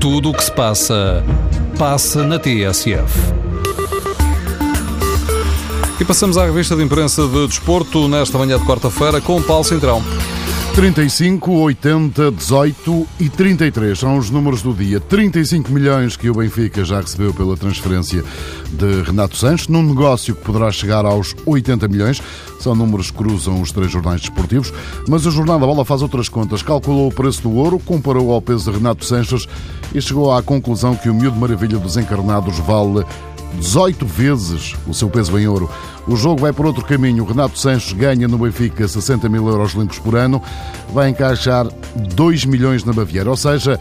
Tudo o que se passa, passa na TSF. E passamos à revista de imprensa de desporto nesta manhã de quarta-feira com Paulo Centrão. 35, 80, 18 e 33 são os números do dia. 35 milhões que o Benfica já recebeu pela transferência de Renato Sanches, num negócio que poderá chegar aos 80 milhões. São números que cruzam os três jornais desportivos, mas o Jornal da Bola faz outras contas. Calculou o preço do ouro, comparou ao peso de Renato Sanches e chegou à conclusão que o miúdo maravilha dos encarnados vale 18 vezes o seu peso em ouro. O jogo vai por outro caminho. Renato Sanches ganha no Benfica 60 mil euros limpos por ano, vai encaixar 2 milhões na Baviera, ou seja,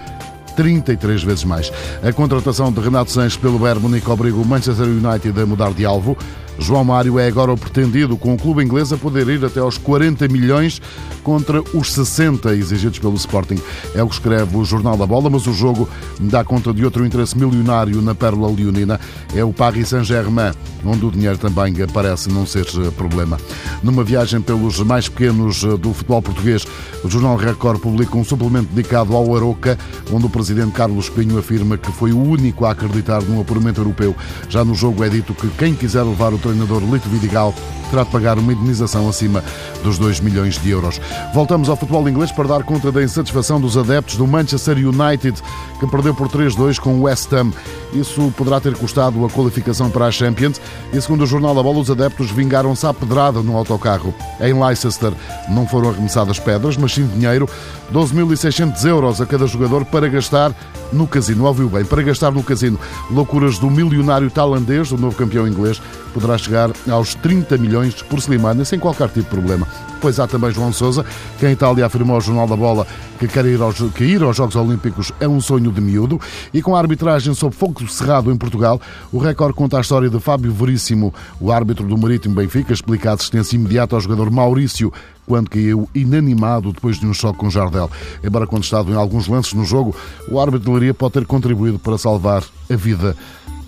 33 vezes mais. A contratação de Renato Sanches pelo Bayern Munique obriga o Manchester United a mudar de alvo. João Mário é agora o pretendido, com o clube inglês a poder ir até aos 40 milhões contra os 60 exigidos pelo Sporting. É o que escreve o Jornal da Bola, mas o jogo dá conta de outro interesse milionário na Pérola Leonina. É o Paris Saint-Germain, onde o dinheiro também parece não ser problema. Numa viagem pelos mais pequenos do futebol português, o Jornal Record publica um suplemento dedicado ao Aroca, onde o presidente Carlos Pinho afirma que foi o único a acreditar num apuramento europeu. Já no jogo é dito que quem quiser levar o treinador Lito Vidigal terá de pagar uma indenização acima dos 2 milhões de euros. Voltamos ao futebol inglês para dar conta da insatisfação dos adeptos do Manchester United, que perdeu por 3-2 com o West Ham. Isso poderá ter custado a qualificação para a Champions e, segundo o Jornal da Bola, os adeptos vingaram-se à pedrada no autocarro. Em Leicester não foram arremessadas pedras, mas sim dinheiro, 12.600 euros a cada jogador para gastar no casino. Ouviu bem, para gastar no casino. Loucuras do milionário tailandês, o novo campeão inglês, poderá chegar aos 30 milhões por semana, sem qualquer tipo de problema. Pois há também João Sousa, que em Itália afirmou ao Jornal da Bola que quer ir aos, que ir aos Jogos Olímpicos é um sonho de miúdo. E com a arbitragem sob fogo cerrado em Portugal, o recorde conta a história de Fábio Veríssimo, o árbitro do Marítimo Benfica, explica a assistência imediata ao jogador Maurício quando caiu inanimado depois de um choque com Jardel. Embora contestado em alguns lances no jogo, o árbitro de Leiria pode ter contribuído para salvar a vida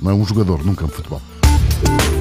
a um jogador num campo de futebol.